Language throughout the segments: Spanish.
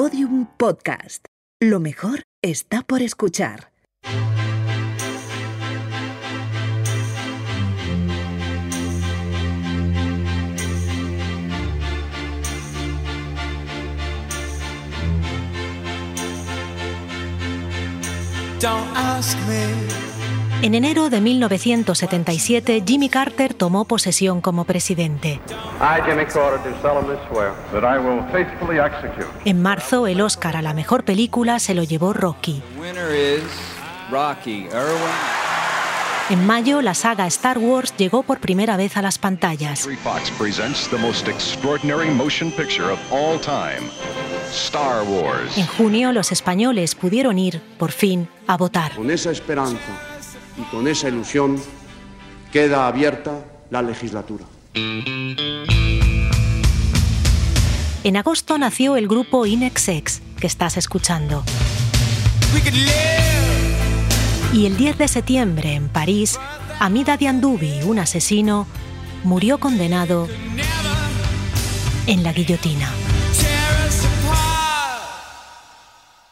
Podium Podcast. Lo mejor está por escuchar. En enero de 1977, Jimmy Carter tomó posesión como presidente. En marzo, el Oscar a la mejor película se lo llevó Rocky. En mayo, la saga Star Wars llegó por primera vez a las pantallas. Star Wars. En junio, los españoles pudieron ir, por fin, a votar. Con esa esperanza y con esa ilusión queda abierta la legislatura. En agosto nació el grupo Inexex, que estás escuchando. Y el 10 de septiembre, en París, Amida Diandubi, un asesino, murió condenado en la guillotina.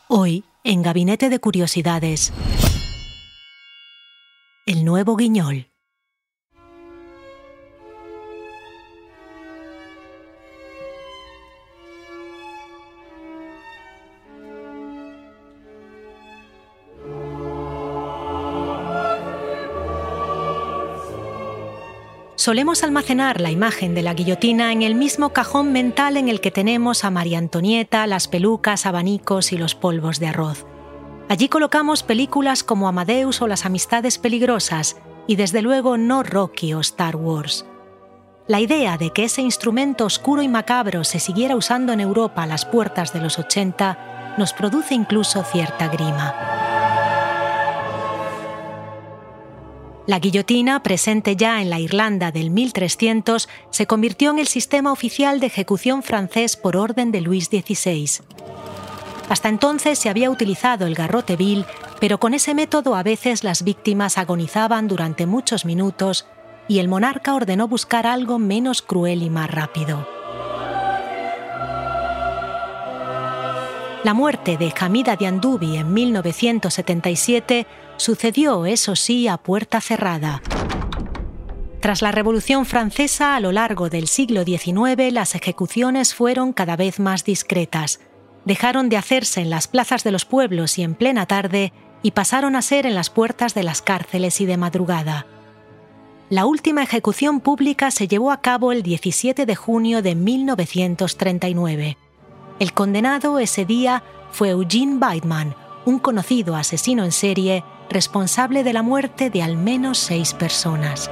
Hoy, en Gabinete de Curiosidades, el nuevo guiñol. Solemos almacenar la imagen de la guillotina en el mismo cajón mental en el que tenemos a María Antonieta, las pelucas, abanicos y los polvos de arroz. Allí colocamos películas como Amadeus o Las Amistades Peligrosas, y desde luego no Rocky o Star Wars. La idea de que ese instrumento oscuro y macabro se siguiera usando en Europa a las puertas de los 80 nos produce incluso cierta grima. La guillotina, presente ya en la Irlanda del 1300, se convirtió en el sistema oficial de ejecución francés por orden de Luis XVI. Hasta entonces se había utilizado el garrote vil, pero con ese método a veces las víctimas agonizaban durante muchos minutos y el monarca ordenó buscar algo menos cruel y más rápido. La muerte de Hamida Diandubi en 1977 sucedió, eso sí, a puerta cerrada. Tras la Revolución Francesa, a lo largo del siglo XIX, las ejecuciones fueron cada vez más discretas. Dejaron de hacerse en las plazas de los pueblos y en plena tarde y pasaron a ser en las puertas de las cárceles y de madrugada. La última ejecución pública se llevó a cabo el 17 de junio de 1939. El condenado ese día fue Eugene Weidmann, un conocido asesino en serie responsable de la muerte de al menos seis personas.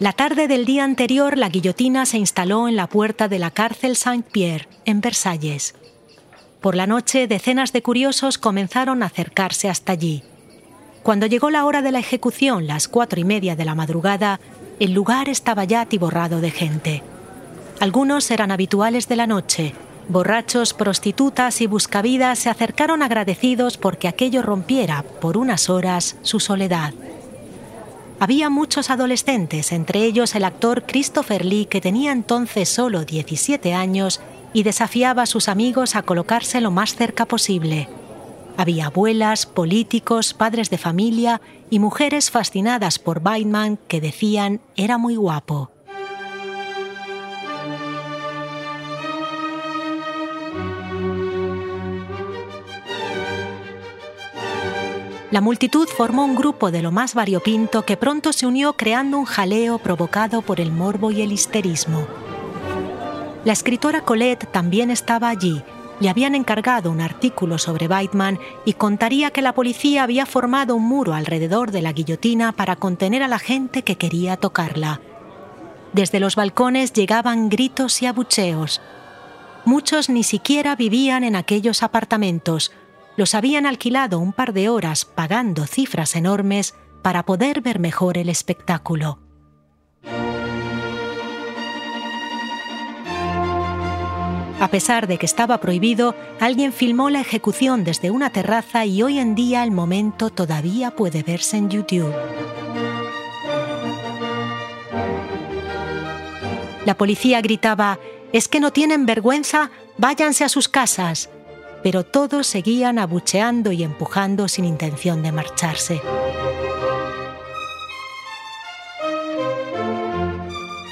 La tarde del día anterior, la guillotina se instaló en la puerta de la cárcel Saint-Pierre, en Versalles. Por la noche, decenas de curiosos comenzaron a acercarse hasta allí. Cuando llegó la hora de la ejecución, las cuatro y media de la madrugada, el lugar estaba ya atiborrado de gente. Algunos eran habituales de la noche. Borrachos, prostitutas y buscavidas se acercaron agradecidos porque aquello rompiera, por unas horas, su soledad. Había muchos adolescentes, entre ellos el actor Christopher Lee, que tenía entonces solo 17 años y desafiaba a sus amigos a colocarse lo más cerca posible. Había abuelas, políticos, padres de familia y mujeres fascinadas por Weidman que decían era muy guapo. La multitud formó un grupo de lo más variopinto que pronto se unió creando un jaleo provocado por el morbo y el histerismo. La escritora Colette también estaba allí le habían encargado un artículo sobre Weidman y contaría que la policía había formado un muro alrededor de la guillotina para contener a la gente que quería tocarla. Desde los balcones llegaban gritos y abucheos. Muchos ni siquiera vivían en aquellos apartamentos. Los habían alquilado un par de horas pagando cifras enormes para poder ver mejor el espectáculo. A pesar de que estaba prohibido, alguien filmó la ejecución desde una terraza y hoy en día el momento todavía puede verse en YouTube. La policía gritaba, ¿es que no tienen vergüenza? Váyanse a sus casas. Pero todos seguían abucheando y empujando sin intención de marcharse.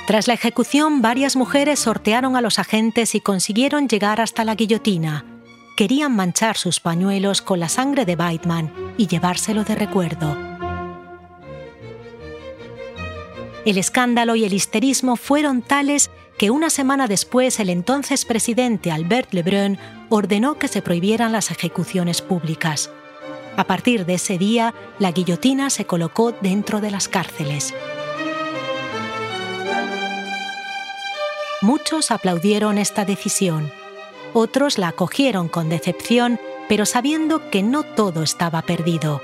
Tras la ejecución, varias mujeres sortearon a los agentes y consiguieron llegar hasta la guillotina. Querían manchar sus pañuelos con la sangre de Bateman y llevárselo de recuerdo. El escándalo y el histerismo fueron tales que una semana después el entonces presidente Albert Lebrun ordenó que se prohibieran las ejecuciones públicas. A partir de ese día, la guillotina se colocó dentro de las cárceles. Muchos aplaudieron esta decisión, otros la acogieron con decepción, pero sabiendo que no todo estaba perdido.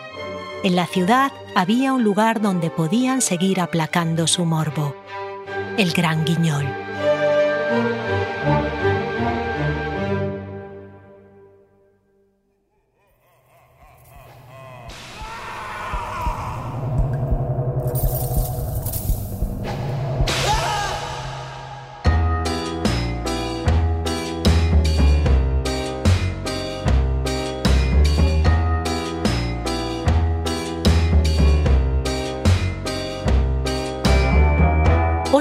En la ciudad había un lugar donde podían seguir aplacando su morbo, el Gran Guiñol. Música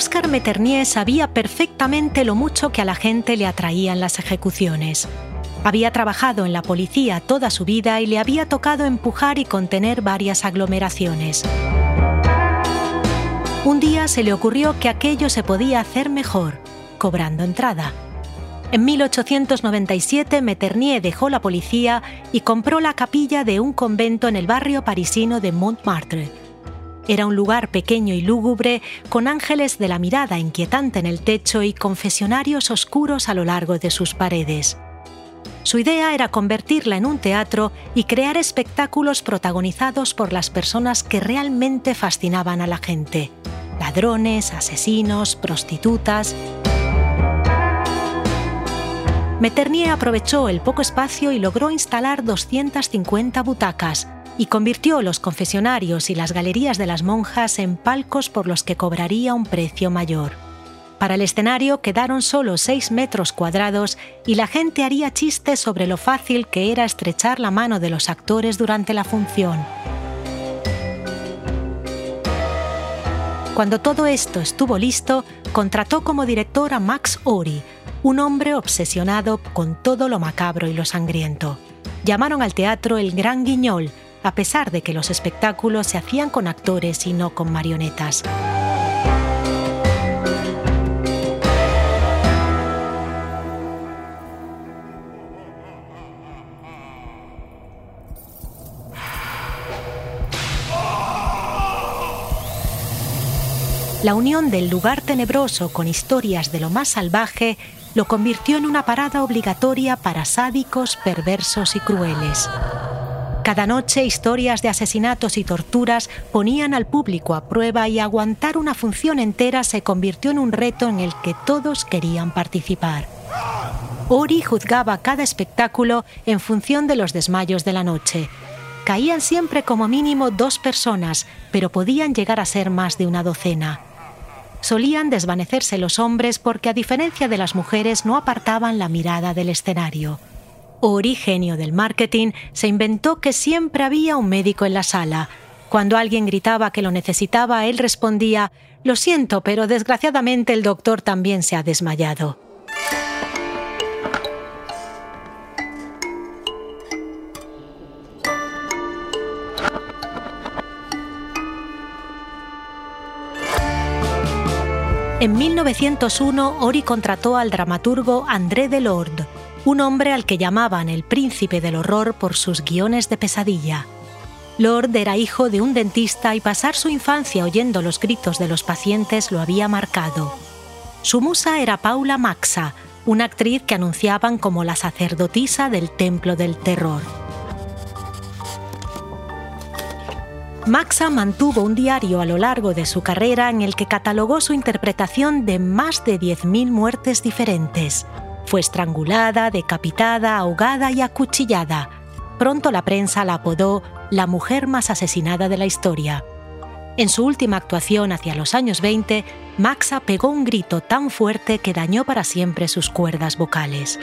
Oscar Meternier sabía perfectamente lo mucho que a la gente le atraían las ejecuciones. Había trabajado en la policía toda su vida y le había tocado empujar y contener varias aglomeraciones. Un día se le ocurrió que aquello se podía hacer mejor, cobrando entrada. En 1897 Meternier dejó la policía y compró la capilla de un convento en el barrio parisino de Montmartre era un lugar pequeño y lúgubre, con ángeles de la mirada inquietante en el techo y confesionarios oscuros a lo largo de sus paredes. Su idea era convertirla en un teatro y crear espectáculos protagonizados por las personas que realmente fascinaban a la gente. Ladrones, asesinos, prostitutas. Meternier aprovechó el poco espacio y logró instalar 250 butacas, y convirtió los confesionarios y las galerías de las monjas en palcos por los que cobraría un precio mayor. Para el escenario quedaron solo 6 metros cuadrados y la gente haría chistes sobre lo fácil que era estrechar la mano de los actores durante la función. Cuando todo esto estuvo listo, contrató como director a Max Ori, un hombre obsesionado con todo lo macabro y lo sangriento. Llamaron al teatro el Gran Guiñol, a pesar de que los espectáculos se hacían con actores y no con marionetas. La unión del lugar tenebroso con historias de lo más salvaje lo convirtió en una parada obligatoria para sádicos, perversos y crueles. Cada noche historias de asesinatos y torturas ponían al público a prueba y aguantar una función entera se convirtió en un reto en el que todos querían participar. Ori juzgaba cada espectáculo en función de los desmayos de la noche. Caían siempre como mínimo dos personas, pero podían llegar a ser más de una docena. Solían desvanecerse los hombres porque a diferencia de las mujeres no apartaban la mirada del escenario origenio del marketing, se inventó que siempre había un médico en la sala. Cuando alguien gritaba que lo necesitaba, él respondía, Lo siento, pero desgraciadamente el doctor también se ha desmayado. En 1901, Ori contrató al dramaturgo André Delorde un hombre al que llamaban el príncipe del horror por sus guiones de pesadilla. Lord era hijo de un dentista y pasar su infancia oyendo los gritos de los pacientes lo había marcado. Su musa era Paula Maxa, una actriz que anunciaban como la sacerdotisa del Templo del Terror. Maxa mantuvo un diario a lo largo de su carrera en el que catalogó su interpretación de más de 10.000 muertes diferentes Fue estrangulada, decapitada, ahogada y acuchillada. Pronto la prensa la apodó la mujer más asesinada de la historia. En su última actuación hacia los años 20, Maxa pegó un grito tan fuerte que dañó para siempre sus cuerdas vocales.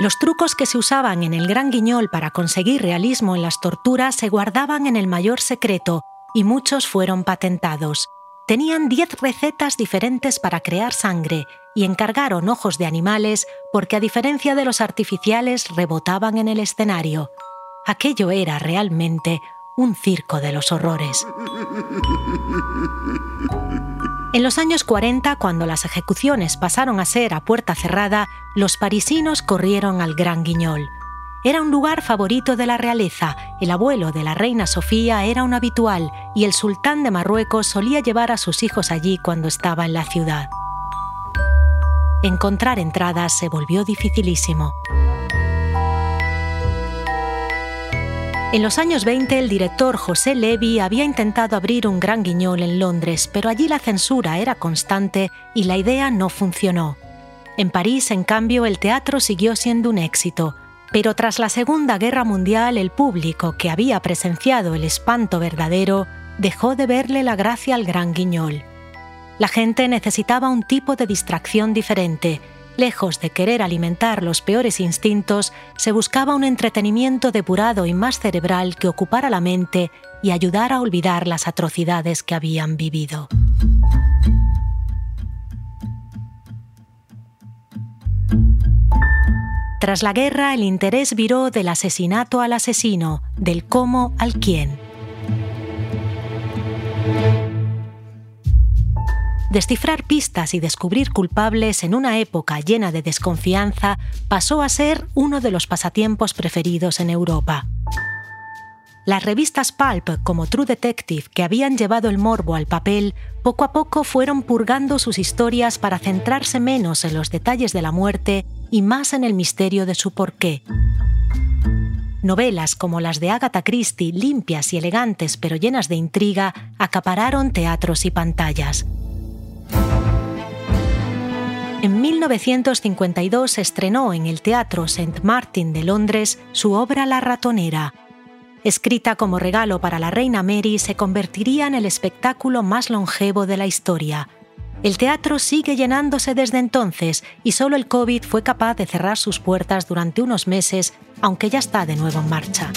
Los trucos que se usaban en el Gran Guiñol para conseguir realismo en las torturas se guardaban en el mayor secreto y muchos fueron patentados. Tenían 10 recetas diferentes para crear sangre y encargaron ojos de animales porque a diferencia de los artificiales rebotaban en el escenario. Aquello era realmente un circo de los horrores. En los años 40, cuando las ejecuciones pasaron a ser a puerta cerrada, los parisinos corrieron al Gran Guiñol. Era un lugar favorito de la realeza, el abuelo de la reina Sofía era un habitual y el sultán de Marruecos solía llevar a sus hijos allí cuando estaba en la ciudad. Encontrar entradas se volvió dificilísimo. En los años 20 el director José Levy había intentado abrir un gran guiñol en Londres, pero allí la censura era constante y la idea no funcionó. En París, en cambio, el teatro siguió siendo un éxito, pero tras la Segunda Guerra Mundial el público que había presenciado el espanto verdadero dejó de verle la gracia al gran guiñol. La gente necesitaba un tipo de distracción diferente, Lejos de querer alimentar los peores instintos, se buscaba un entretenimiento depurado y más cerebral que ocupara la mente y ayudara a olvidar las atrocidades que habían vivido. Tras la guerra, el interés viró del asesinato al asesino, del cómo al quién. Descifrar pistas y descubrir culpables en una época llena de desconfianza pasó a ser uno de los pasatiempos preferidos en Europa. Las revistas Pulp como True Detective, que habían llevado el morbo al papel, poco a poco fueron purgando sus historias para centrarse menos en los detalles de la muerte y más en el misterio de su porqué. Novelas como las de Agatha Christie, limpias y elegantes pero llenas de intriga, acapararon teatros y pantallas. En 1952 estrenó en el Teatro St. Martin de Londres su obra La ratonera. Escrita como regalo para la reina Mary, se convertiría en el espectáculo más longevo de la historia. El teatro sigue llenándose desde entonces y solo el COVID fue capaz de cerrar sus puertas durante unos meses, aunque ya está de nuevo en marcha.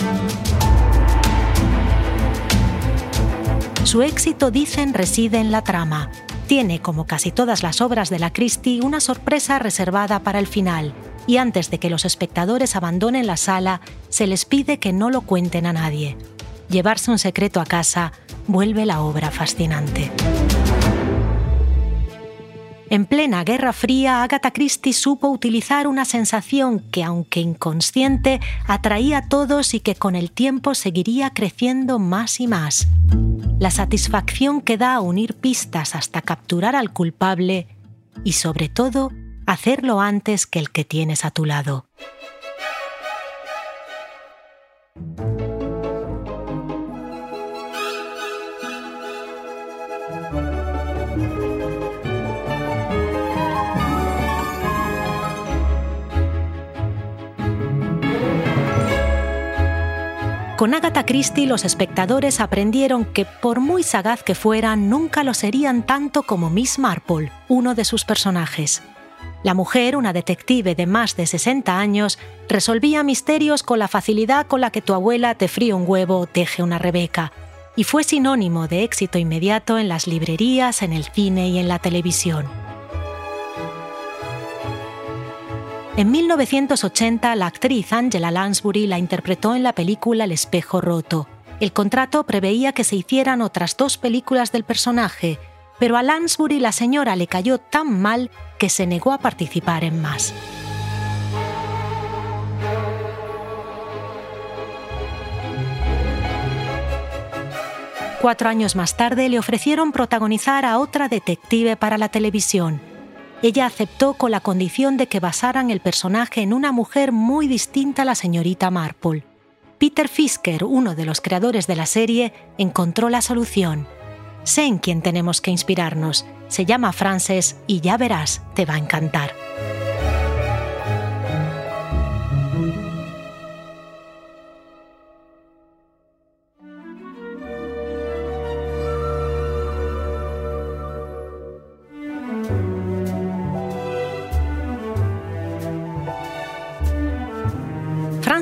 Su éxito, dicen, reside en la trama. Tiene, como casi todas las obras de la Christie, una sorpresa reservada para el final, y antes de que los espectadores abandonen la sala, se les pide que no lo cuenten a nadie. Llevarse un secreto a casa vuelve la obra fascinante. En plena Guerra Fría, Agatha Christie supo utilizar una sensación que, aunque inconsciente, atraía a todos y que con el tiempo seguiría creciendo más y más la satisfacción que da unir pistas hasta capturar al culpable y sobre todo hacerlo antes que el que tienes a tu lado. Con Agatha Christie los espectadores aprendieron que por muy sagaz que fuera, nunca lo serían tanto como Miss Marple, uno de sus personajes. La mujer, una detective de más de 60 años, resolvía misterios con la facilidad con la que tu abuela te fríe un huevo teje una rebeca, y fue sinónimo de éxito inmediato en las librerías, en el cine y en la televisión. En 1980, la actriz Angela Lansbury la interpretó en la película El espejo roto. El contrato preveía que se hicieran otras dos películas del personaje, pero a Lansbury la señora le cayó tan mal que se negó a participar en más. Cuatro años más tarde le ofrecieron protagonizar a otra detective para la televisión, ella aceptó con la condición de que basaran el personaje en una mujer muy distinta a la señorita Marple. Peter Fisker, uno de los creadores de la serie, encontró la solución. Sé en quién tenemos que inspirarnos. Se llama Frances y ya verás, te va a encantar.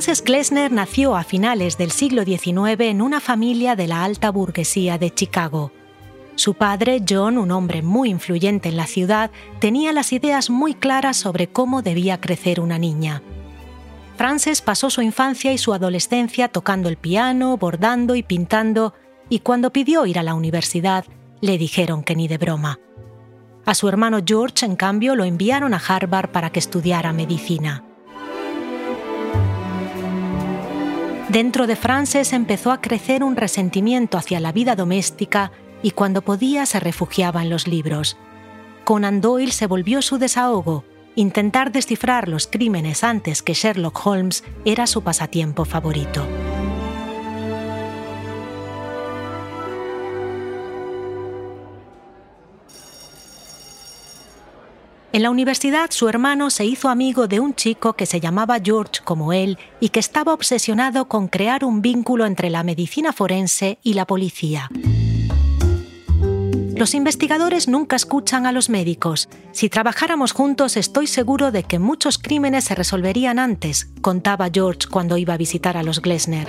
Frances Glessner nació a finales del siglo XIX en una familia de la alta burguesía de Chicago. Su padre, John, un hombre muy influyente en la ciudad, tenía las ideas muy claras sobre cómo debía crecer una niña. Frances pasó su infancia y su adolescencia tocando el piano, bordando y pintando, y cuando pidió ir a la universidad, le dijeron que ni de broma. A su hermano George, en cambio, lo enviaron a Harvard para que estudiara medicina. Dentro de Frances empezó a crecer un resentimiento hacia la vida doméstica y cuando podía se refugiaba en los libros. Conan Doyle se volvió su desahogo. Intentar descifrar los crímenes antes que Sherlock Holmes era su pasatiempo favorito. En la universidad su hermano se hizo amigo de un chico que se llamaba George como él y que estaba obsesionado con crear un vínculo entre la medicina forense y la policía. Los investigadores nunca escuchan a los médicos. Si trabajáramos juntos estoy seguro de que muchos crímenes se resolverían antes, contaba George cuando iba a visitar a los Glesner.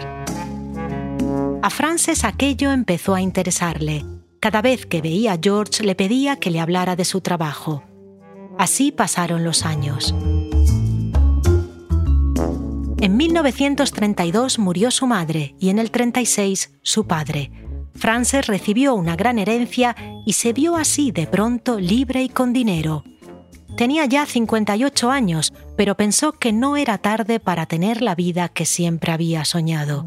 A Frances aquello empezó a interesarle. Cada vez que veía a George le pedía que le hablara de su trabajo. Así pasaron los años. En 1932 murió su madre y en el 36 su padre. Frances recibió una gran herencia y se vio así de pronto libre y con dinero. Tenía ya 58 años, pero pensó que no era tarde para tener la vida que siempre había soñado.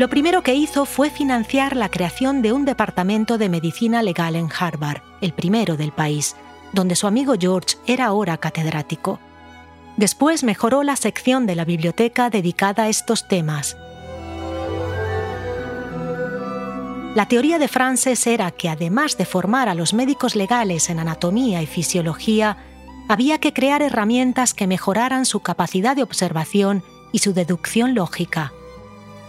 Lo primero que hizo fue financiar la creación de un departamento de medicina legal en Harvard, el primero del país, donde su amigo George era ahora catedrático. Después mejoró la sección de la biblioteca dedicada a estos temas. La teoría de Frances era que además de formar a los médicos legales en anatomía y fisiología, había que crear herramientas que mejoraran su capacidad de observación y su deducción lógica.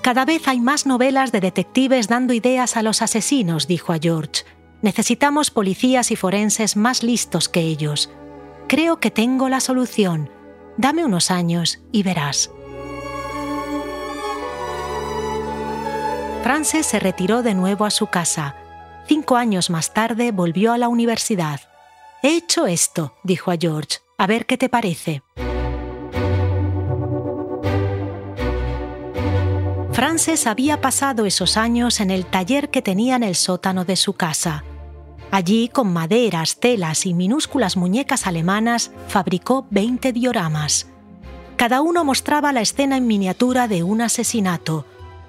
Cada vez hay más novelas de detectives dando ideas a los asesinos, dijo a George. Necesitamos policías y forenses más listos que ellos. Creo que tengo la solución. Dame unos años y verás. Frances se retiró de nuevo a su casa. Cinco años más tarde volvió a la universidad. He hecho esto, dijo a George. A ver qué te parece. Frances había pasado esos años en el taller que tenía en el sótano de su casa. Allí, con maderas, telas y minúsculas muñecas alemanas, fabricó 20 dioramas. Cada uno mostraba la escena en miniatura de un asesinato.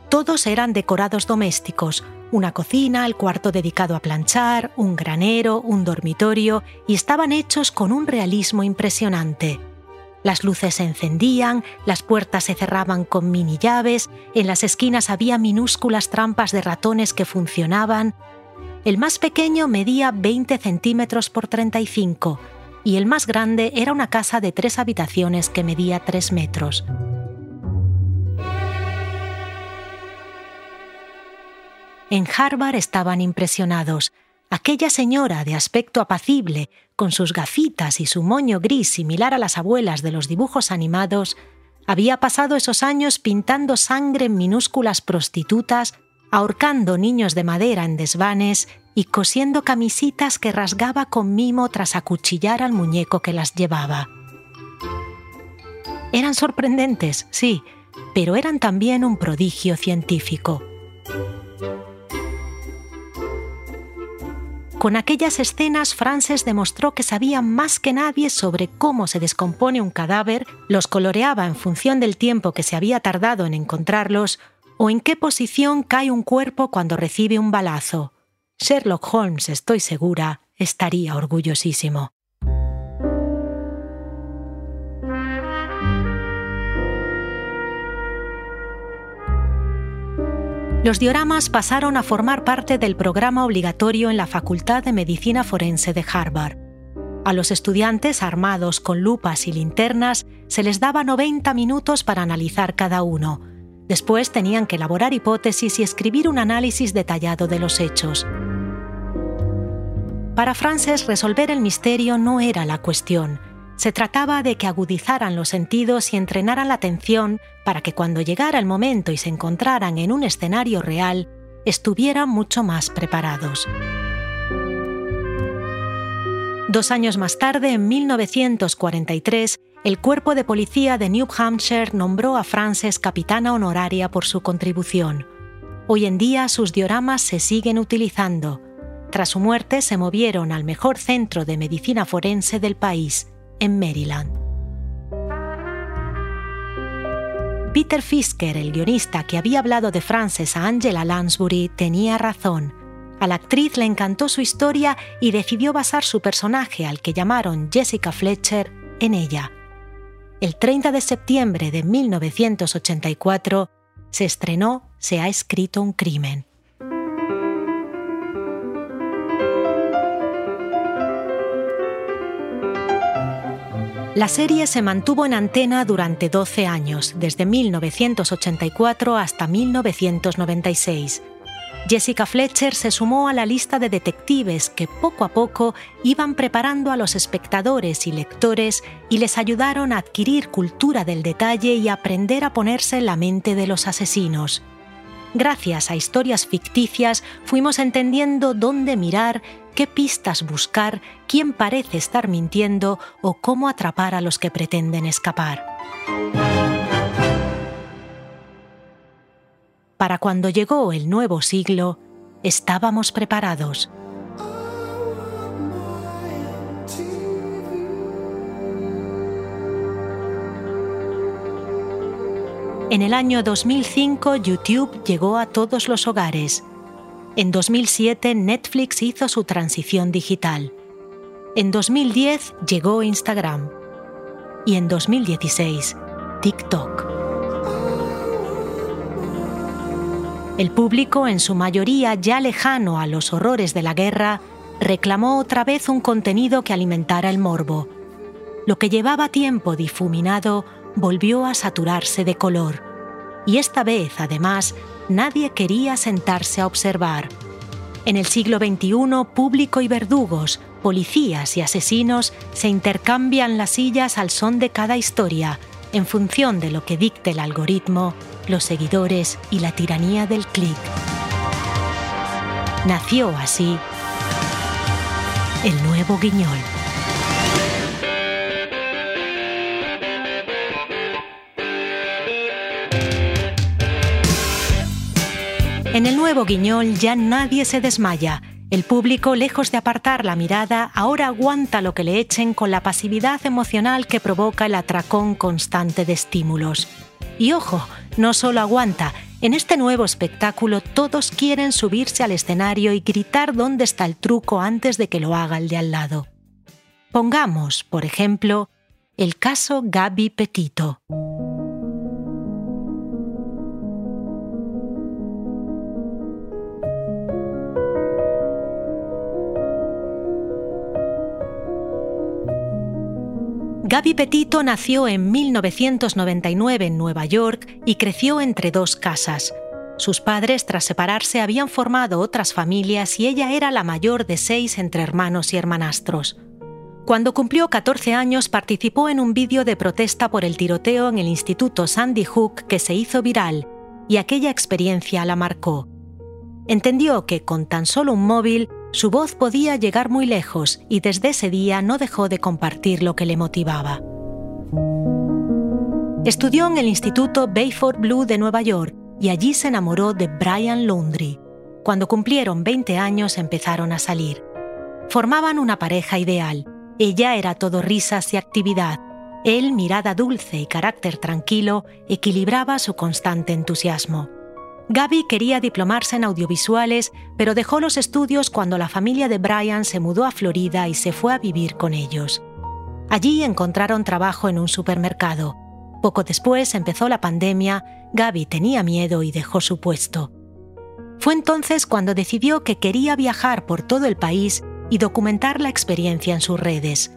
Todos eran decorados domésticos, una cocina, el cuarto dedicado a planchar, un granero, un dormitorio, y estaban hechos con un realismo impresionante. Las luces se encendían, las puertas se cerraban con mini llaves, en las esquinas había minúsculas trampas de ratones que funcionaban. El más pequeño medía 20 centímetros por 35 y el más grande era una casa de tres habitaciones que medía 3 metros. En Harvard estaban impresionados. Aquella señora de aspecto apacible, con sus gafitas y su moño gris similar a las abuelas de los dibujos animados, había pasado esos años pintando sangre en minúsculas prostitutas, ahorcando niños de madera en desvanes y cosiendo camisitas que rasgaba con mimo tras acuchillar al muñeco que las llevaba. Eran sorprendentes, sí, pero eran también un prodigio científico. Con aquellas escenas, Frances demostró que sabía más que nadie sobre cómo se descompone un cadáver, los coloreaba en función del tiempo que se había tardado en encontrarlos o en qué posición cae un cuerpo cuando recibe un balazo. Sherlock Holmes, estoy segura, estaría orgullosísimo. Los dioramas pasaron a formar parte del programa obligatorio en la Facultad de Medicina Forense de Harvard. A los estudiantes armados con lupas y linternas se les daba 90 minutos para analizar cada uno. Después tenían que elaborar hipótesis y escribir un análisis detallado de los hechos. Para Frances resolver el misterio no era la cuestión, se trataba de que agudizaran los sentidos y entrenaran la atención para que cuando llegara el momento y se encontraran en un escenario real, estuvieran mucho más preparados. Dos años más tarde, en 1943, el cuerpo de policía de New Hampshire nombró a Frances capitana honoraria por su contribución. Hoy en día sus dioramas se siguen utilizando. Tras su muerte se movieron al mejor centro de medicina forense del país, en Maryland. Peter Fisker, el guionista que había hablado de Frances a Angela Lansbury, tenía razón. A la actriz le encantó su historia y decidió basar su personaje, al que llamaron Jessica Fletcher, en ella. El 30 de septiembre de 1984 se estrenó Se ha escrito un crimen. La serie se mantuvo en antena durante 12 años, desde 1984 hasta 1996. Jessica Fletcher se sumó a la lista de detectives que poco a poco iban preparando a los espectadores y lectores y les ayudaron a adquirir cultura del detalle y aprender a ponerse en la mente de los asesinos. Gracias a historias ficticias fuimos entendiendo dónde mirar, qué pistas buscar, quién parece estar mintiendo o cómo atrapar a los que pretenden escapar. Para cuando llegó el nuevo siglo, estábamos preparados. En el año 2005 YouTube llegó a todos los hogares. En 2007 Netflix hizo su transición digital. En 2010 llegó Instagram. Y en 2016 TikTok. El público, en su mayoría ya lejano a los horrores de la guerra, reclamó otra vez un contenido que alimentara el morbo. Lo que llevaba tiempo difuminado volvió a saturarse de color. Y esta vez, además, nadie quería sentarse a observar. En el siglo XXI, público y verdugos, policías y asesinos se intercambian las sillas al son de cada historia, en función de lo que dicte el algoritmo, los seguidores y la tiranía del clic. Nació así el nuevo guiñol. En el nuevo guiñol ya nadie se desmaya. El público, lejos de apartar la mirada, ahora aguanta lo que le echen con la pasividad emocional que provoca el atracón constante de estímulos. Y ojo, no solo aguanta, en este nuevo espectáculo todos quieren subirse al escenario y gritar dónde está el truco antes de que lo haga el de al lado. Pongamos, por ejemplo, el caso Gaby Petito. Gaby Petito nació en 1999 en Nueva York y creció entre dos casas. Sus padres, tras separarse, habían formado otras familias y ella era la mayor de seis entre hermanos y hermanastros. Cuando cumplió 14 años participó en un vídeo de protesta por el tiroteo en el Instituto Sandy Hook que se hizo viral y aquella experiencia la marcó. Entendió que con tan solo un móvil su voz podía llegar muy lejos y desde ese día no dejó de compartir lo que le motivaba. Estudió en el Instituto Bayford Blue de Nueva York y allí se enamoró de Brian Laundrie. Cuando cumplieron 20 años empezaron a salir. Formaban una pareja ideal. Ella era todo risas y actividad. Él, mirada dulce y carácter tranquilo, equilibraba su constante entusiasmo. Gaby quería diplomarse en audiovisuales, pero dejó los estudios cuando la familia de Brian se mudó a Florida y se fue a vivir con ellos. Allí encontraron trabajo en un supermercado. Poco después empezó la pandemia, Gaby tenía miedo y dejó su puesto. Fue entonces cuando decidió que quería viajar por todo el país y documentar la experiencia en sus redes.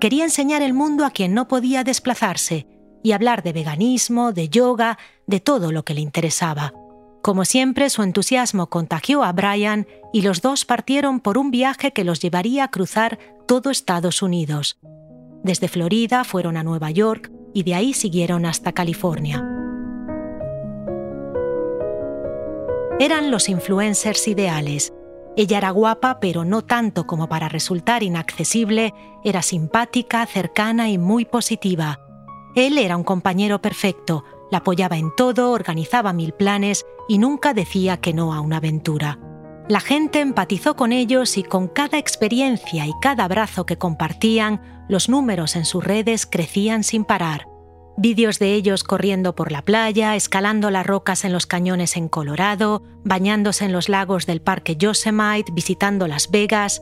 Quería enseñar el mundo a quien no podía desplazarse y hablar de veganismo, de yoga, de todo lo que le interesaba. Como siempre, su entusiasmo contagió a Brian y los dos partieron por un viaje que los llevaría a cruzar todo Estados Unidos. Desde Florida fueron a Nueva York y de ahí siguieron hasta California. Eran los influencers ideales. Ella era guapa, pero no tanto como para resultar inaccesible, era simpática, cercana y muy positiva. Él era un compañero perfecto, la apoyaba en todo, organizaba mil planes y nunca decía que no a una aventura. La gente empatizó con ellos y con cada experiencia y cada abrazo que compartían, los números en sus redes crecían sin parar. Vídeos de ellos corriendo por la playa, escalando las rocas en los cañones en Colorado, bañándose en los lagos del Parque Yosemite, visitando Las Vegas.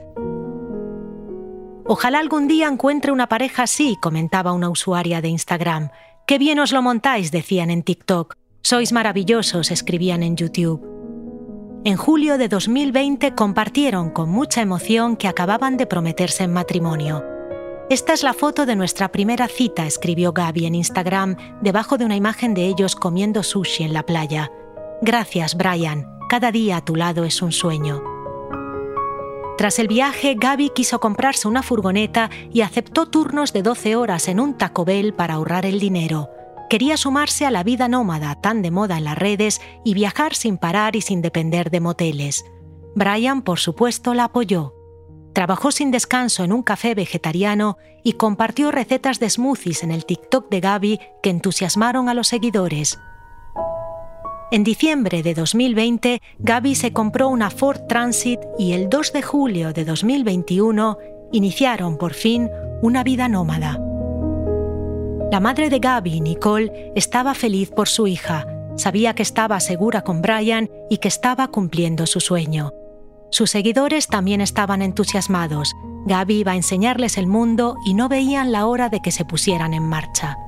Ojalá algún día encuentre una pareja así, comentaba una usuaria de Instagram. Qué bien os lo montáis, decían en TikTok. Sois maravillosos, escribían en YouTube. En julio de 2020 compartieron con mucha emoción que acababan de prometerse en matrimonio. Esta es la foto de nuestra primera cita, escribió Gaby en Instagram, debajo de una imagen de ellos comiendo sushi en la playa. Gracias, Brian. Cada día a tu lado es un sueño. Tras el viaje, Gaby quiso comprarse una furgoneta y aceptó turnos de 12 horas en un Taco Bell para ahorrar el dinero. Quería sumarse a la vida nómada tan de moda en las redes y viajar sin parar y sin depender de moteles. Brian, por supuesto, la apoyó. Trabajó sin descanso en un café vegetariano y compartió recetas de smoothies en el TikTok de Gaby que entusiasmaron a los seguidores. En diciembre de 2020, Gaby se compró una Ford Transit y el 2 de julio de 2021 iniciaron por fin una vida nómada. La madre de Gaby, Nicole, estaba feliz por su hija. Sabía que estaba segura con Brian y que estaba cumpliendo su sueño. Sus seguidores también estaban entusiasmados. Gaby iba a enseñarles el mundo y no veían la hora de que se pusieran en marcha.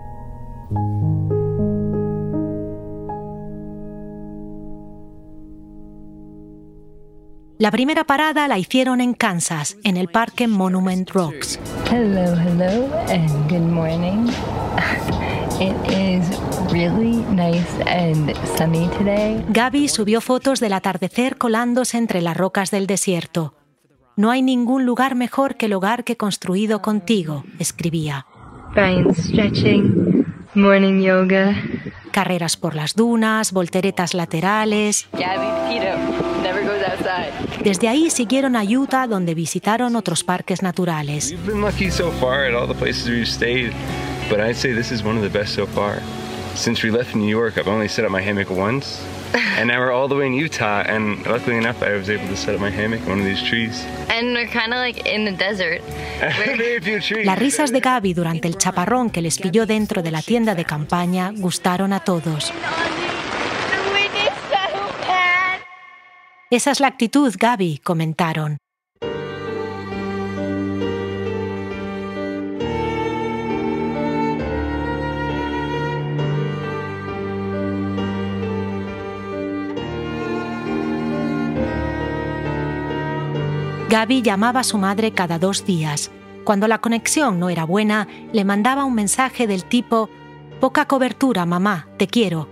La primera parada la hicieron en Kansas, en el parque Monument Rocks. Hello, hello, and good morning. It is really nice and sunny today. Gaby subió fotos del atardecer colándose entre las rocas del desierto. No hay ningún lugar mejor que el hogar que he construido contigo, escribía. Brian stretching, morning yoga. Carreras por las dunas, volteretas laterales. Gabby's keto, never goes outside. Desde ahí siguieron a Utah, donde visitaron otros parques naturales. We've been lucky so far at all the places we've stayed, but I'd say this is one of the best so far. Since we left New York, I've only set up my hammock once, and now we're all the way in Utah. And luckily enough, I was able to set up my hammock in one of these trees. And we're kind of like in the desert. Very few trees. Las risas de Gaby durante el chaparrón que les pilló dentro de la tienda de campaña gustaron a todos. The wind is so bad. Esa es la actitud, Gaby, comentaron. Gaby llamaba a su madre cada dos días. Cuando la conexión no era buena, le mandaba un mensaje del tipo, poca cobertura, mamá, te quiero.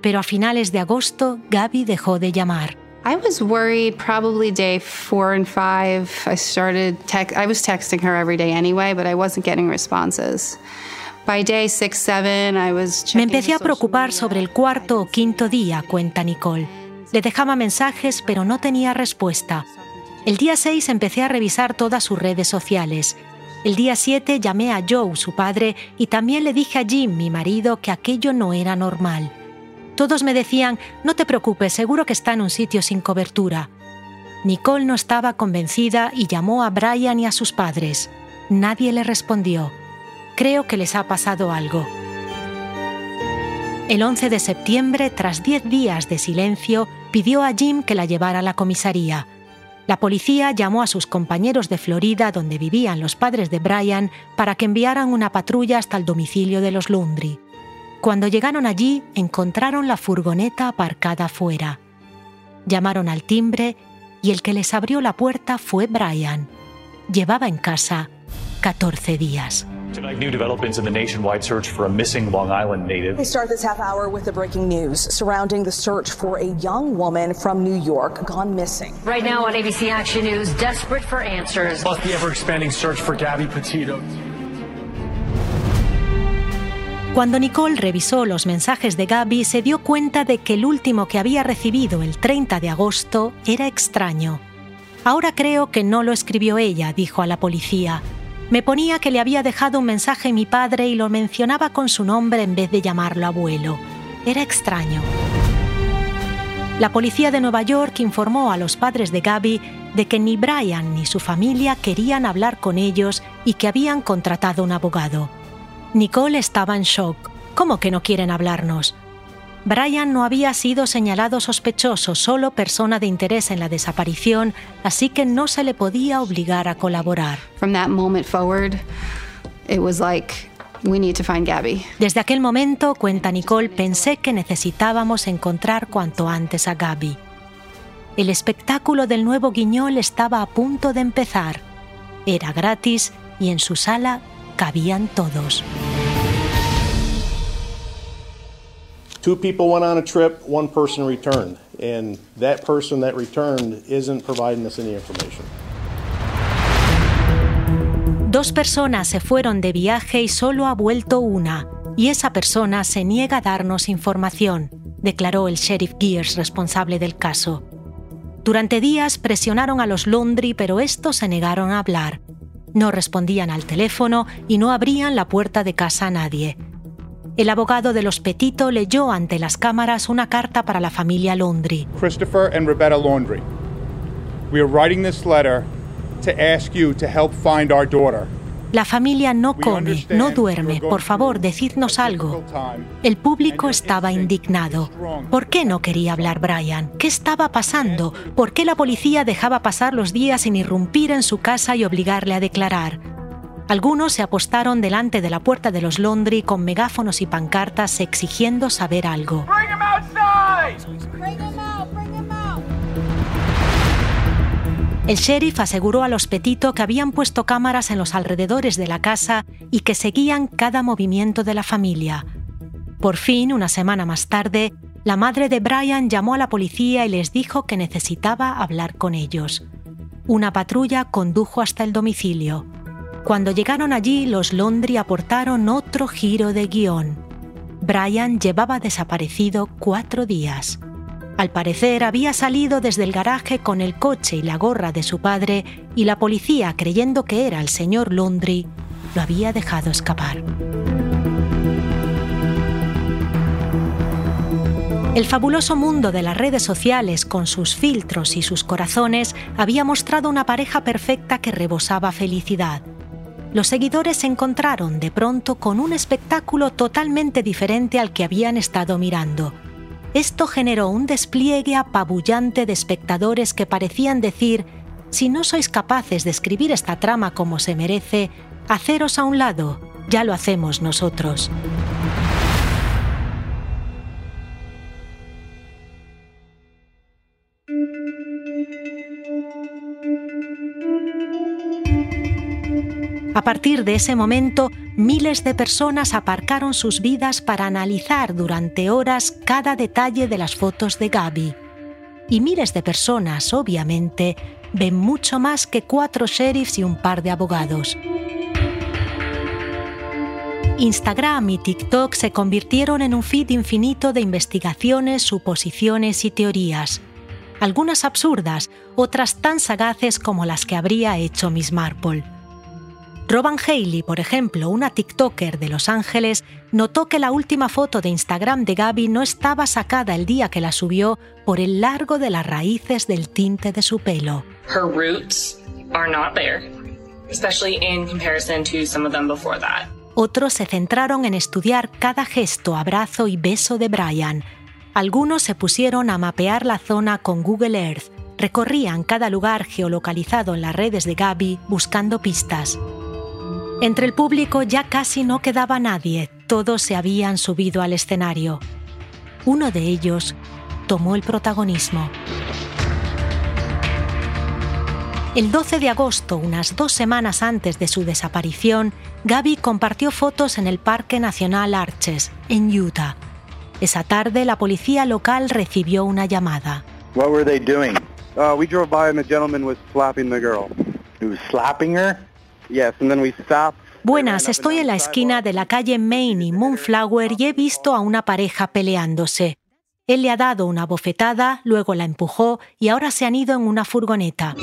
Pero a finales de agosto, Gaby dejó de llamar. I was worried probably day four and five. I started text. I was texting her every day anyway, but I wasn't getting responses. By day six, seven, I was Me empecé a preocupar sobre el cuarto o quinto día, cuenta Nicole. Le dejaba mensajes, pero no tenía respuesta. El día 6 empecé a revisar todas sus redes sociales. El día 7 llamé a Joe, su padre, y también le dije a Jim, mi marido, que aquello no era normal. Todos me decían, no te preocupes, seguro que está en un sitio sin cobertura. Nicole no estaba convencida y llamó a Brian y a sus padres. Nadie le respondió. Creo que les ha pasado algo. El 11 de septiembre, tras 10 días de silencio, pidió a Jim que la llevara a la comisaría. La policía llamó a sus compañeros de Florida, donde vivían los padres de Brian, para que enviaran una patrulla hasta el domicilio de los Lundry. Cuando llegaron allí, encontraron la furgoneta aparcada fuera. Llamaron al timbre y el que les abrió la puerta fue Brian. Llevaba en casa 14 días. Tonight, new developments in the nationwide search for a missing Long Island native. We start this half hour with the breaking news surrounding the search for a young woman from New York gone missing. Right now on ABC Action News, desperate for answers. Plus the ever expanding search for Gabby Petito. Cuando Nicole revisó los mensajes de Gaby, se dio cuenta de que el último que había recibido el 30 de agosto era extraño. Ahora creo que no lo escribió ella, dijo a la policía. Me ponía que le había dejado un mensaje mi padre y lo mencionaba con su nombre en vez de llamarlo abuelo. Era extraño. La policía de Nueva York informó a los padres de Gaby de que ni Brian ni su familia querían hablar con ellos y que habían contratado un abogado. Nicole estaba en shock. ¿Cómo que no quieren hablarnos? Brian no había sido señalado sospechoso, solo persona de interés en la desaparición, así que no se le podía obligar a colaborar. Desde aquel momento, cuenta Nicole, pensé que necesitábamos encontrar cuanto antes a Gabby. El espectáculo del nuevo guiñol estaba a punto de empezar. Era gratis y en su sala cabían todos. Two people went on a trip, one person returned, and that person that returned isn't providing us any information. Dos personas se fueron de viaje y solo ha vuelto una, y esa persona se niega a darnos información, declaró el sheriff Gears responsable del caso. Durante días presionaron a los Lundry, pero estos se negaron a hablar. No respondían al teléfono y no abrían la puerta de casa a nadie. El abogado de los Petito leyó ante las cámaras una carta para la familia Laundry. Christopher and Rebecca Laundry. We are writing this letter to ask you to help find our daughter. La familia no come, no duerme. Por favor, decidnos algo. El público estaba indignado. ¿Por qué no quería hablar Brian? ¿Qué estaba pasando? ¿Por qué la policía dejaba pasar los días sin irrumpir en su casa y obligarle a declarar? Algunos se apostaron delante de la puerta de los Londri con megáfonos y pancartas exigiendo saber algo. El sheriff aseguró a los Petito que habían puesto cámaras en los alrededores de la casa y que seguían cada movimiento de la familia. Por fin, una semana más tarde, la madre de Brian llamó a la policía y les dijo que necesitaba hablar con ellos. Una patrulla condujo hasta el domicilio. Cuando llegaron allí, los Londri aportaron otro giro de guion. Brian llevaba desaparecido cuatro días. Al parecer había salido desde el garaje con el coche y la gorra de su padre y la policía, creyendo que era el señor Londri, lo había dejado escapar. El fabuloso mundo de las redes sociales, con sus filtros y sus corazones, había mostrado una pareja perfecta que rebosaba felicidad los seguidores se encontraron de pronto con un espectáculo totalmente diferente al que habían estado mirando. Esto generó un despliegue apabullante de espectadores que parecían decir, si no sois capaces de escribir esta trama como se merece, haceros a un lado, ya lo hacemos nosotros. A partir de ese momento, miles de personas aparcaron sus vidas para analizar durante horas cada detalle de las fotos de Gaby. Y miles de personas, obviamente, ven mucho más que cuatro sheriffs y un par de abogados. Instagram y TikTok se convirtieron en un feed infinito de investigaciones, suposiciones y teorías. Algunas absurdas, otras tan sagaces como las que habría hecho Miss Marple. Robin Haley, por ejemplo, una TikToker de Los Ángeles, notó que la última foto de Instagram de Gaby no estaba sacada el día que la subió por el largo de las raíces del tinte de su pelo. Her roots are not there, especially in comparison to some of them before that. Otros se centraron en estudiar cada gesto, abrazo y beso de Brian. Algunos se pusieron a mapear la zona con Google Earth. Recorrían cada lugar geolocalizado en las redes de Gaby buscando pistas. Entre el público ya casi no quedaba nadie, todos se habían subido al escenario. Uno de ellos tomó el protagonismo. El 12 de agosto, unas dos semanas antes de su desaparición, Gaby compartió fotos en el Parque Nacional Arches, en Utah. Esa tarde, la policía local recibió una llamada. What were they doing? Uh, we drove by and the gentleman was slapping the girl. He was slapping her? Buenas, estoy en la esquina de la calle Main y Moonflower y he visto a una pareja peleándose. Él le ha dado una bofetada, luego la empujó y ahora se han ido en una furgoneta.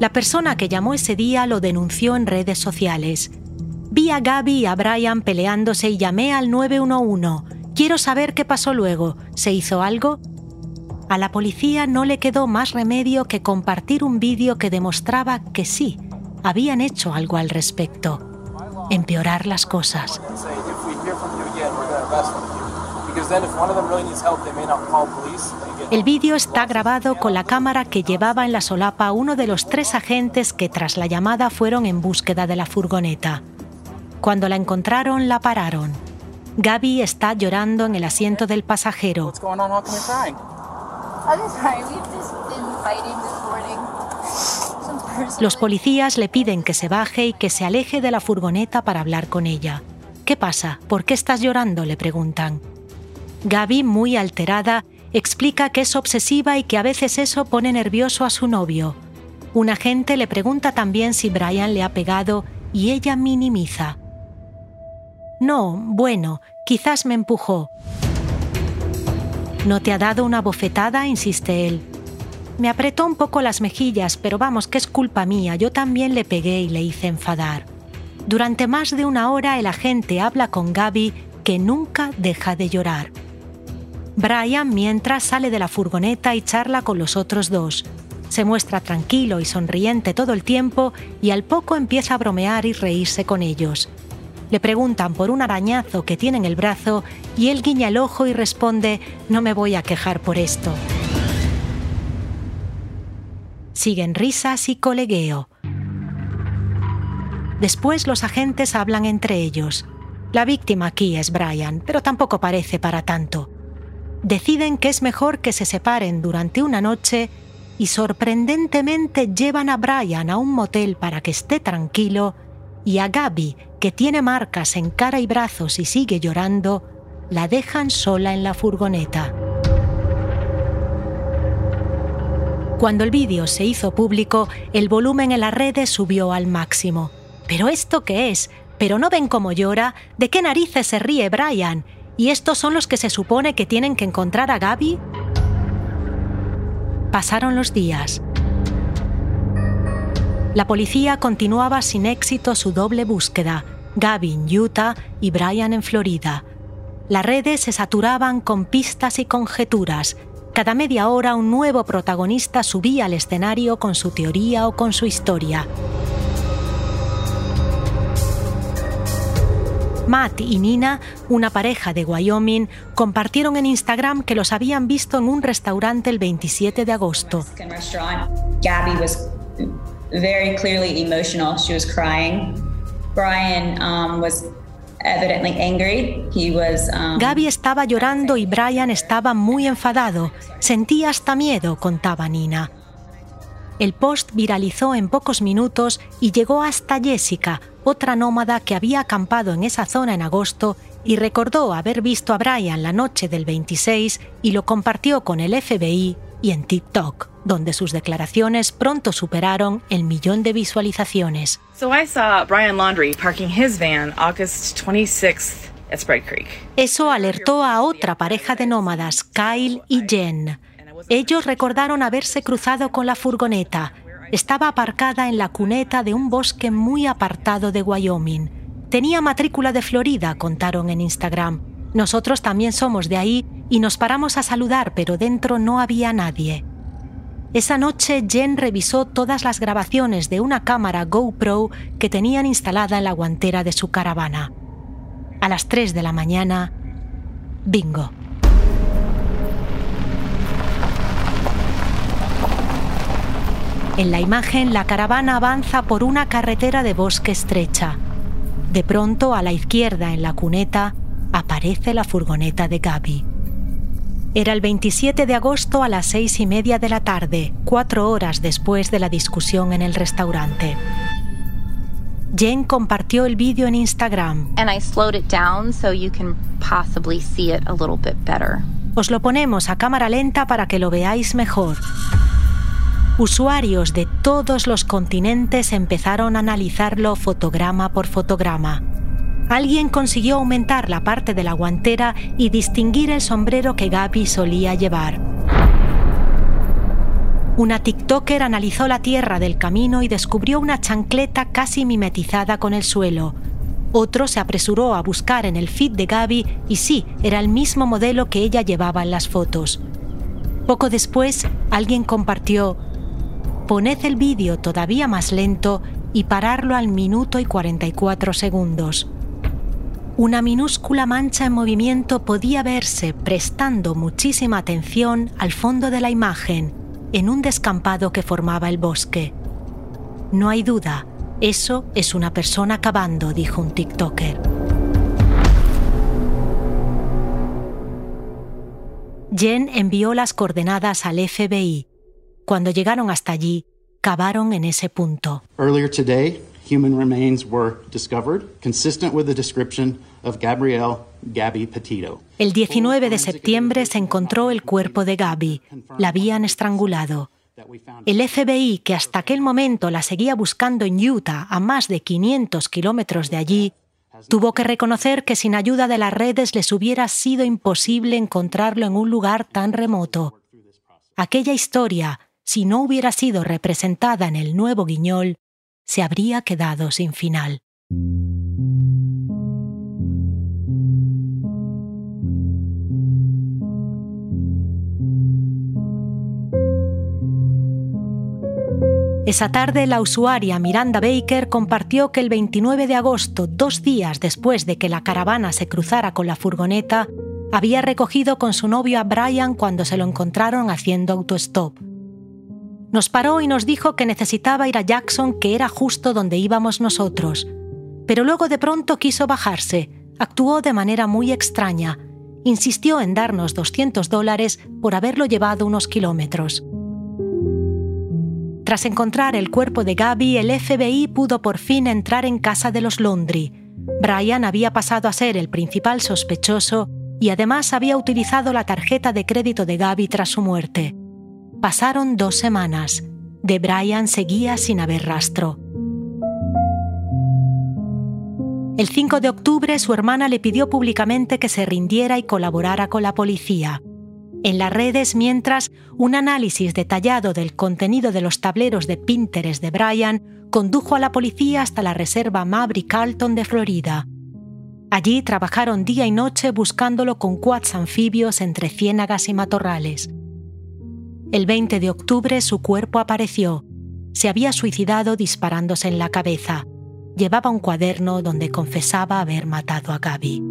La persona que llamó ese día lo denunció en redes sociales. Vi a Gaby y a Brian peleándose y llamé al 911. Quiero saber qué pasó luego. ¿Se hizo algo? A la policía no le quedó más remedio que compartir un vídeo que demostraba que sí, habían hecho algo al respecto. Empeorar las cosas. El vídeo está grabado con la cámara que llevaba en la solapa uno de los tres agentes que tras la llamada fueron en búsqueda de la furgoneta. Cuando la encontraron, la pararon. Gaby está llorando en el asiento del pasajero. Los policías le piden que se baje y que se aleje de la furgoneta para hablar con ella. ¿Qué pasa? ¿Por qué estás llorando? le preguntan. Gaby, muy alterada, explica que es obsesiva y que a veces eso pone nervioso a su novio. Un agente le pregunta también si Brian le ha pegado y ella minimiza. No, bueno, quizás me empujó. ¿No te ha dado una bofetada? insiste él. Me apretó un poco las mejillas, pero vamos, que es culpa mía, yo también le pegué y le hice enfadar. Durante más de una hora el agente habla con Gaby, que nunca deja de llorar. Brian mientras sale de la furgoneta y charla con los otros dos. Se muestra tranquilo y sonriente todo el tiempo y al poco empieza a bromear y reírse con ellos. Le preguntan por un arañazo que tiene en el brazo y él guiña el ojo y responde, no me voy a quejar por esto. Siguen risas y colegueo. Después los agentes hablan entre ellos. La víctima aquí es Brian, pero tampoco parece para tanto. Deciden que es mejor que se separen durante una noche y sorprendentemente llevan a Brian a un motel para que esté tranquilo y a Gaby, que tiene marcas en cara y brazos y sigue llorando, la dejan sola en la furgoneta. Cuando el vídeo se hizo público, el volumen en las redes subió al máximo. ¿Pero esto qué es? ¿Pero no ven cómo llora? ¿De qué narices se ríe Brian? ¿Y estos son los que se supone que tienen que encontrar a Gaby? Pasaron los días. La policía continuaba sin éxito su doble búsqueda, Gaby en Utah y Brian en Florida. Las redes se saturaban con pistas y conjeturas. Cada media hora un nuevo protagonista subía al escenario con su teoría o con su historia. Matt y Nina, una pareja de Wyoming, compartieron en Instagram que los habían visto en un restaurante el 27 de agosto. Very clearly emotional. She was crying. Brian um, was evidently angry. He was, um, estaba llorando y Brian estaba muy enfadado. Sentía hasta miedo, contaba Nina. El post viralizó en pocos minutos y llegó hasta Jessica, otra nómada que había acampado en esa zona en agosto y recordó haber visto a Brian la noche del 26 y lo compartió con el FBI y en TikTok, donde sus declaraciones pronto superaron el millón de visualizaciones. Eso alertó a otra pareja de nómadas, Kyle y Jen. Ellos recordaron haberse cruzado con la furgoneta. Estaba aparcada en la cuneta de un bosque muy apartado de Wyoming. Tenía matrícula de Florida, contaron en Instagram. Nosotros también somos de ahí y nos paramos a saludar, pero dentro no había nadie. Esa noche Jen revisó todas las grabaciones de una cámara GoPro que tenían instalada en la guantera de su caravana. A las 3 de la mañana, bingo. En la imagen, la caravana avanza por una carretera de bosque estrecha. De pronto, a la izquierda, en la cuneta, aparece la furgoneta de Gaby. Era el 27 de agosto a las seis y media de la tarde, cuatro horas después de la discusión en el restaurante. Jen compartió el vídeo en Instagram. Os lo ponemos a cámara lenta para que lo veáis mejor. Usuarios de todos los continentes empezaron a analizarlo fotograma por fotograma alguien consiguió aumentar la parte de la guantera y distinguir el sombrero que Gaby solía llevar. Una TikToker analizó la tierra del camino y descubrió una chancleta casi mimetizada con el suelo. Otro se apresuró a buscar en el feed de Gaby y sí, era el mismo modelo que ella llevaba en las fotos. Poco después, alguien compartió, poned el vídeo todavía más lento y pararlo al minuto y 44 segundos una minúscula mancha en movimiento podía verse prestando muchísima atención al fondo de la imagen, en un descampado que formaba el bosque. No hay duda, eso es una persona cavando, dijo un TikToker. Jen envió las coordenadas al FBI. Cuando llegaron hasta allí, cavaron en ese punto. Human remains were discovered, consistent with the description of Gabrielle Gabby Petito. El 19 de septiembre se encontró el cuerpo de Gabby. La habían estrangulado. El FBI, que hasta aquel momento la seguía buscando en Utah, a más de 500 kilómetros de allí, tuvo que reconocer que sin ayuda de las redes les hubiera sido imposible encontrarlo en un lugar tan remoto. Aquella historia, si no hubiera sido representada en el nuevo Guiñol, se habría quedado sin final. Esa tarde la usuaria Miranda Baker compartió que el 29 de agosto, dos días después de que la caravana se cruzara con la furgoneta, había recogido con su novio a Brian cuando se lo encontraron haciendo autostop. Nos paró y nos dijo que necesitaba ir a Jackson, que era justo donde íbamos nosotros. Pero luego de pronto quiso bajarse. Actuó de manera muy extraña. Insistió en darnos 200 dólares por haberlo llevado unos kilómetros. Tras encontrar el cuerpo de Gaby, el FBI pudo por fin entrar en casa de los Laundry. Brian había pasado a ser el principal sospechoso y además había utilizado la tarjeta de crédito de Gaby tras su muerte. Pasaron dos semanas. De Brian seguía sin haber rastro. El 5 de octubre su hermana le pidió públicamente que se rindiera y colaborara con la policía. En las redes, mientras, un análisis detallado del contenido de los tableros de Pinterest de Brian condujo a la policía hasta la reserva Maverick Carlton de Florida. Allí trabajaron día y noche buscándolo con quads anfibios entre ciénagas y matorrales. El 20 de octubre su cuerpo apareció. Se había suicidado disparándose en la cabeza. Llevaba un cuaderno donde confesaba haber matado a Gaby.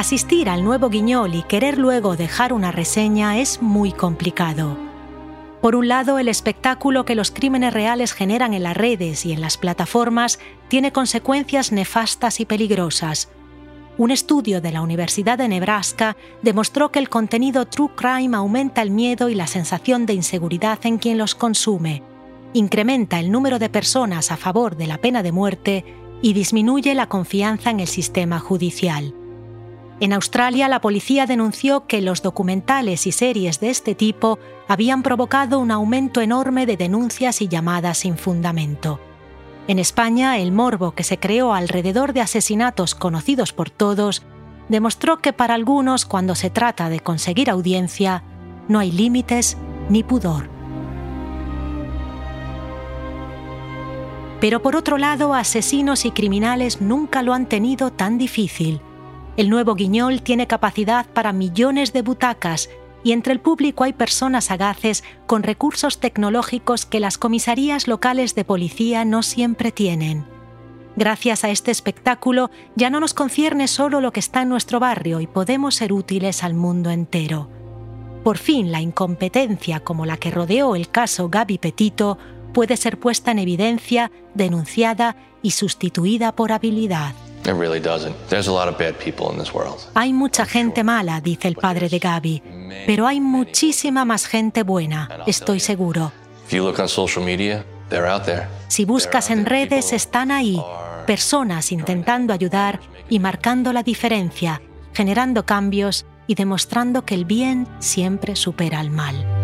Asistir al nuevo Guiñol y querer luego dejar una reseña es muy complicado. Por un lado, el espectáculo que los crímenes reales generan en las redes y en las plataformas tiene consecuencias nefastas y peligrosas. un estudio de la Universidad de Nebraska demostró que el contenido True Crime aumenta el miedo y la sensación de inseguridad en quien los consume, incrementa el número de personas a favor de la pena de muerte y disminuye la confianza en el sistema judicial. En Australia, la policía denunció que los documentales y series de este tipo habían provocado un aumento enorme de denuncias y llamadas sin fundamento. En España, el morbo que se creó alrededor de asesinatos conocidos por todos demostró que para algunos, cuando se trata de conseguir audiencia, no hay límites ni pudor. Pero por otro lado, asesinos y criminales nunca lo han tenido tan difícil. El nuevo Guiñol tiene capacidad para millones de butacas y entre el público hay personas sagaces con recursos tecnológicos que las comisarías locales de policía no siempre tienen. Gracias a este espectáculo ya no nos concierne solo lo que está en nuestro barrio y podemos ser útiles al mundo entero. Por fin la incompetencia como la que rodeó el caso Gaby Petito puede ser puesta en evidencia, denunciada y sustituida por habilidad. Hay mucha gente mala, dice el padre de Gaby, pero hay muchísima más gente buena, estoy seguro. Si buscas en redes, están ahí, personas intentando ayudar y marcando la diferencia, generando cambios y demostrando que el bien siempre supera al mal.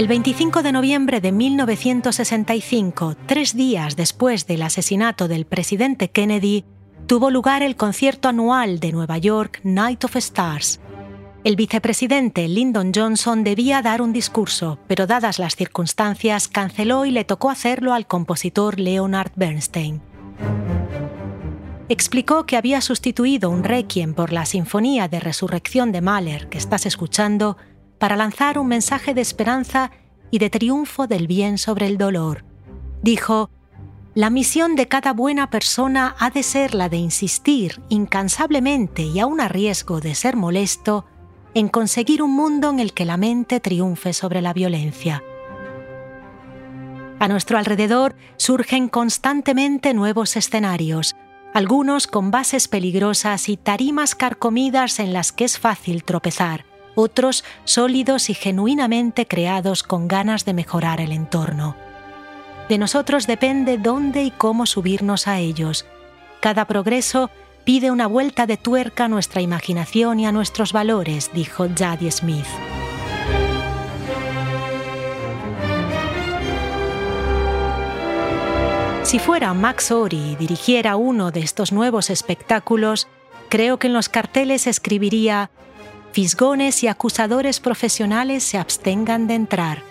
El 25 de noviembre de 1965, tres días después del asesinato del presidente Kennedy, tuvo lugar el concierto anual de Nueva York Night of Stars. El vicepresidente Lyndon Johnson debía dar un discurso, pero dadas las circunstancias canceló y le tocó hacerlo al compositor Leonard Bernstein. Explicó que había sustituido un requiem por la Sinfonía de Resurrección de Mahler que estás escuchando para lanzar un mensaje de esperanza y de triunfo del bien sobre el dolor. Dijo, la misión de cada buena persona ha de ser la de insistir incansablemente y aun a riesgo de ser molesto en conseguir un mundo en el que la mente triunfe sobre la violencia. A nuestro alrededor surgen constantemente nuevos escenarios, algunos con bases peligrosas y tarimas carcomidas en las que es fácil tropezar otros sólidos y genuinamente creados con ganas de mejorar el entorno. De nosotros depende dónde y cómo subirnos a ellos. Cada progreso pide una vuelta de tuerca a nuestra imaginación y a nuestros valores, dijo Jadie Smith. Si fuera Max Ori y dirigiera uno de estos nuevos espectáculos, creo que en los carteles escribiría fisgones y acusadores profesionales se abstengan de entrar.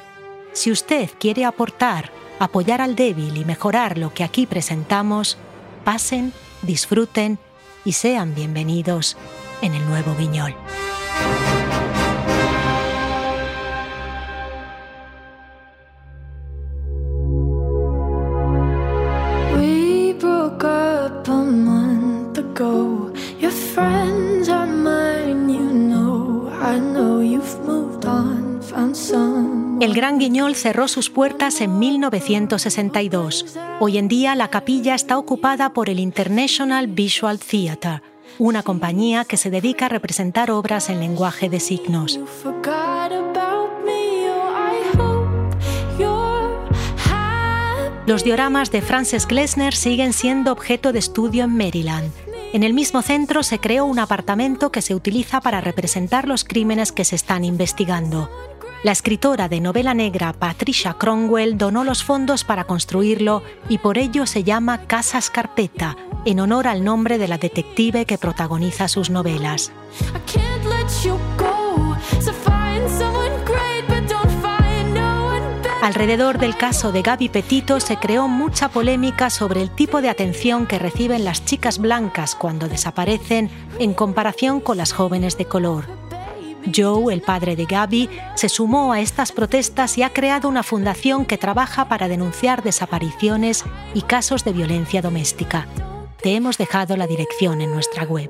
Si usted quiere aportar, apoyar al débil y mejorar lo que aquí presentamos, pasen, disfruten y sean bienvenidos en el nuevo Guiñol. El Gran Guiñol cerró sus puertas en 1962. Hoy en día la capilla está ocupada por el International Visual Theatre, una compañía que se dedica a representar obras en lenguaje de signos. Los dioramas de Frances Glessner siguen siendo objeto de estudio en Maryland. En el mismo centro se creó un apartamento que se utiliza para representar los crímenes que se están investigando. La escritora de novela negra Patricia Cromwell donó los fondos para construirlo y por ello se llama Casa Escarpeta, en honor al nombre de la detective que protagoniza sus novelas. Alrededor del caso de Gaby Petito se creó mucha polémica sobre el tipo de atención que reciben las chicas blancas cuando desaparecen en comparación con las jóvenes de color. Joe, el padre de Gabby, se sumó a estas protestas y ha creado una fundación que trabaja para denunciar desapariciones y casos de violencia doméstica. Te hemos dejado la dirección en nuestra web.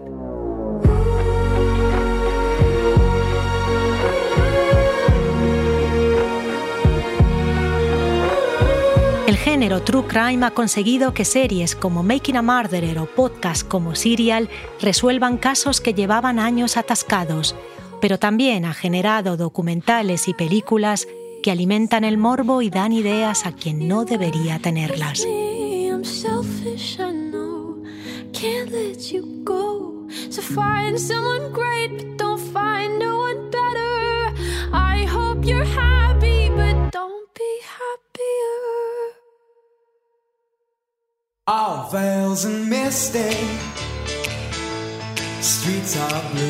El género True Crime ha conseguido que series como Making a Murderer o podcasts como Serial resuelvan casos que llevaban años atascados, pero también ha generado documentales y películas que alimentan el morbo y dan ideas a quien no debería tenerlas. All veils and misty, streets are blue.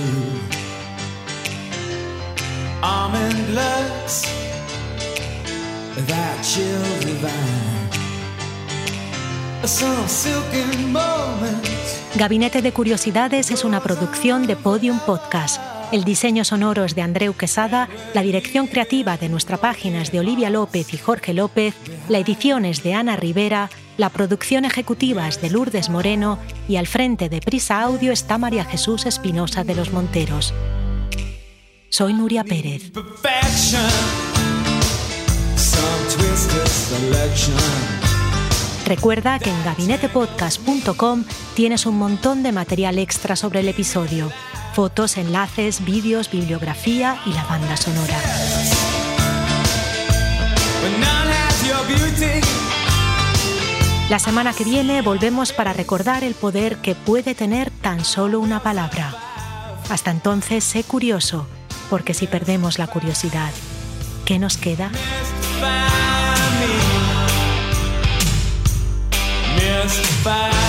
That chill divine. Some silken moment. Gabinete de Curiosidades es una producción de Podium Podcast. El diseño sonoro es de Andreu Quesada, la dirección creativa de nuestra página es de Olivia López y Jorge López, la edición es de Ana Rivera, la producción ejecutiva es de Lourdes Moreno y al frente de Prisa Audio está María Jesús Espinosa de los Monteros. Soy Nuria Pérez. Recuerda que en gabinetepodcast.com tienes un montón de material extra sobre el episodio fotos, enlaces, vídeos, bibliografía y la banda sonora. La semana que viene volvemos para recordar el poder que puede tener tan solo una palabra. Hasta entonces, sé curioso, porque si perdemos la curiosidad, ¿qué nos queda? justified.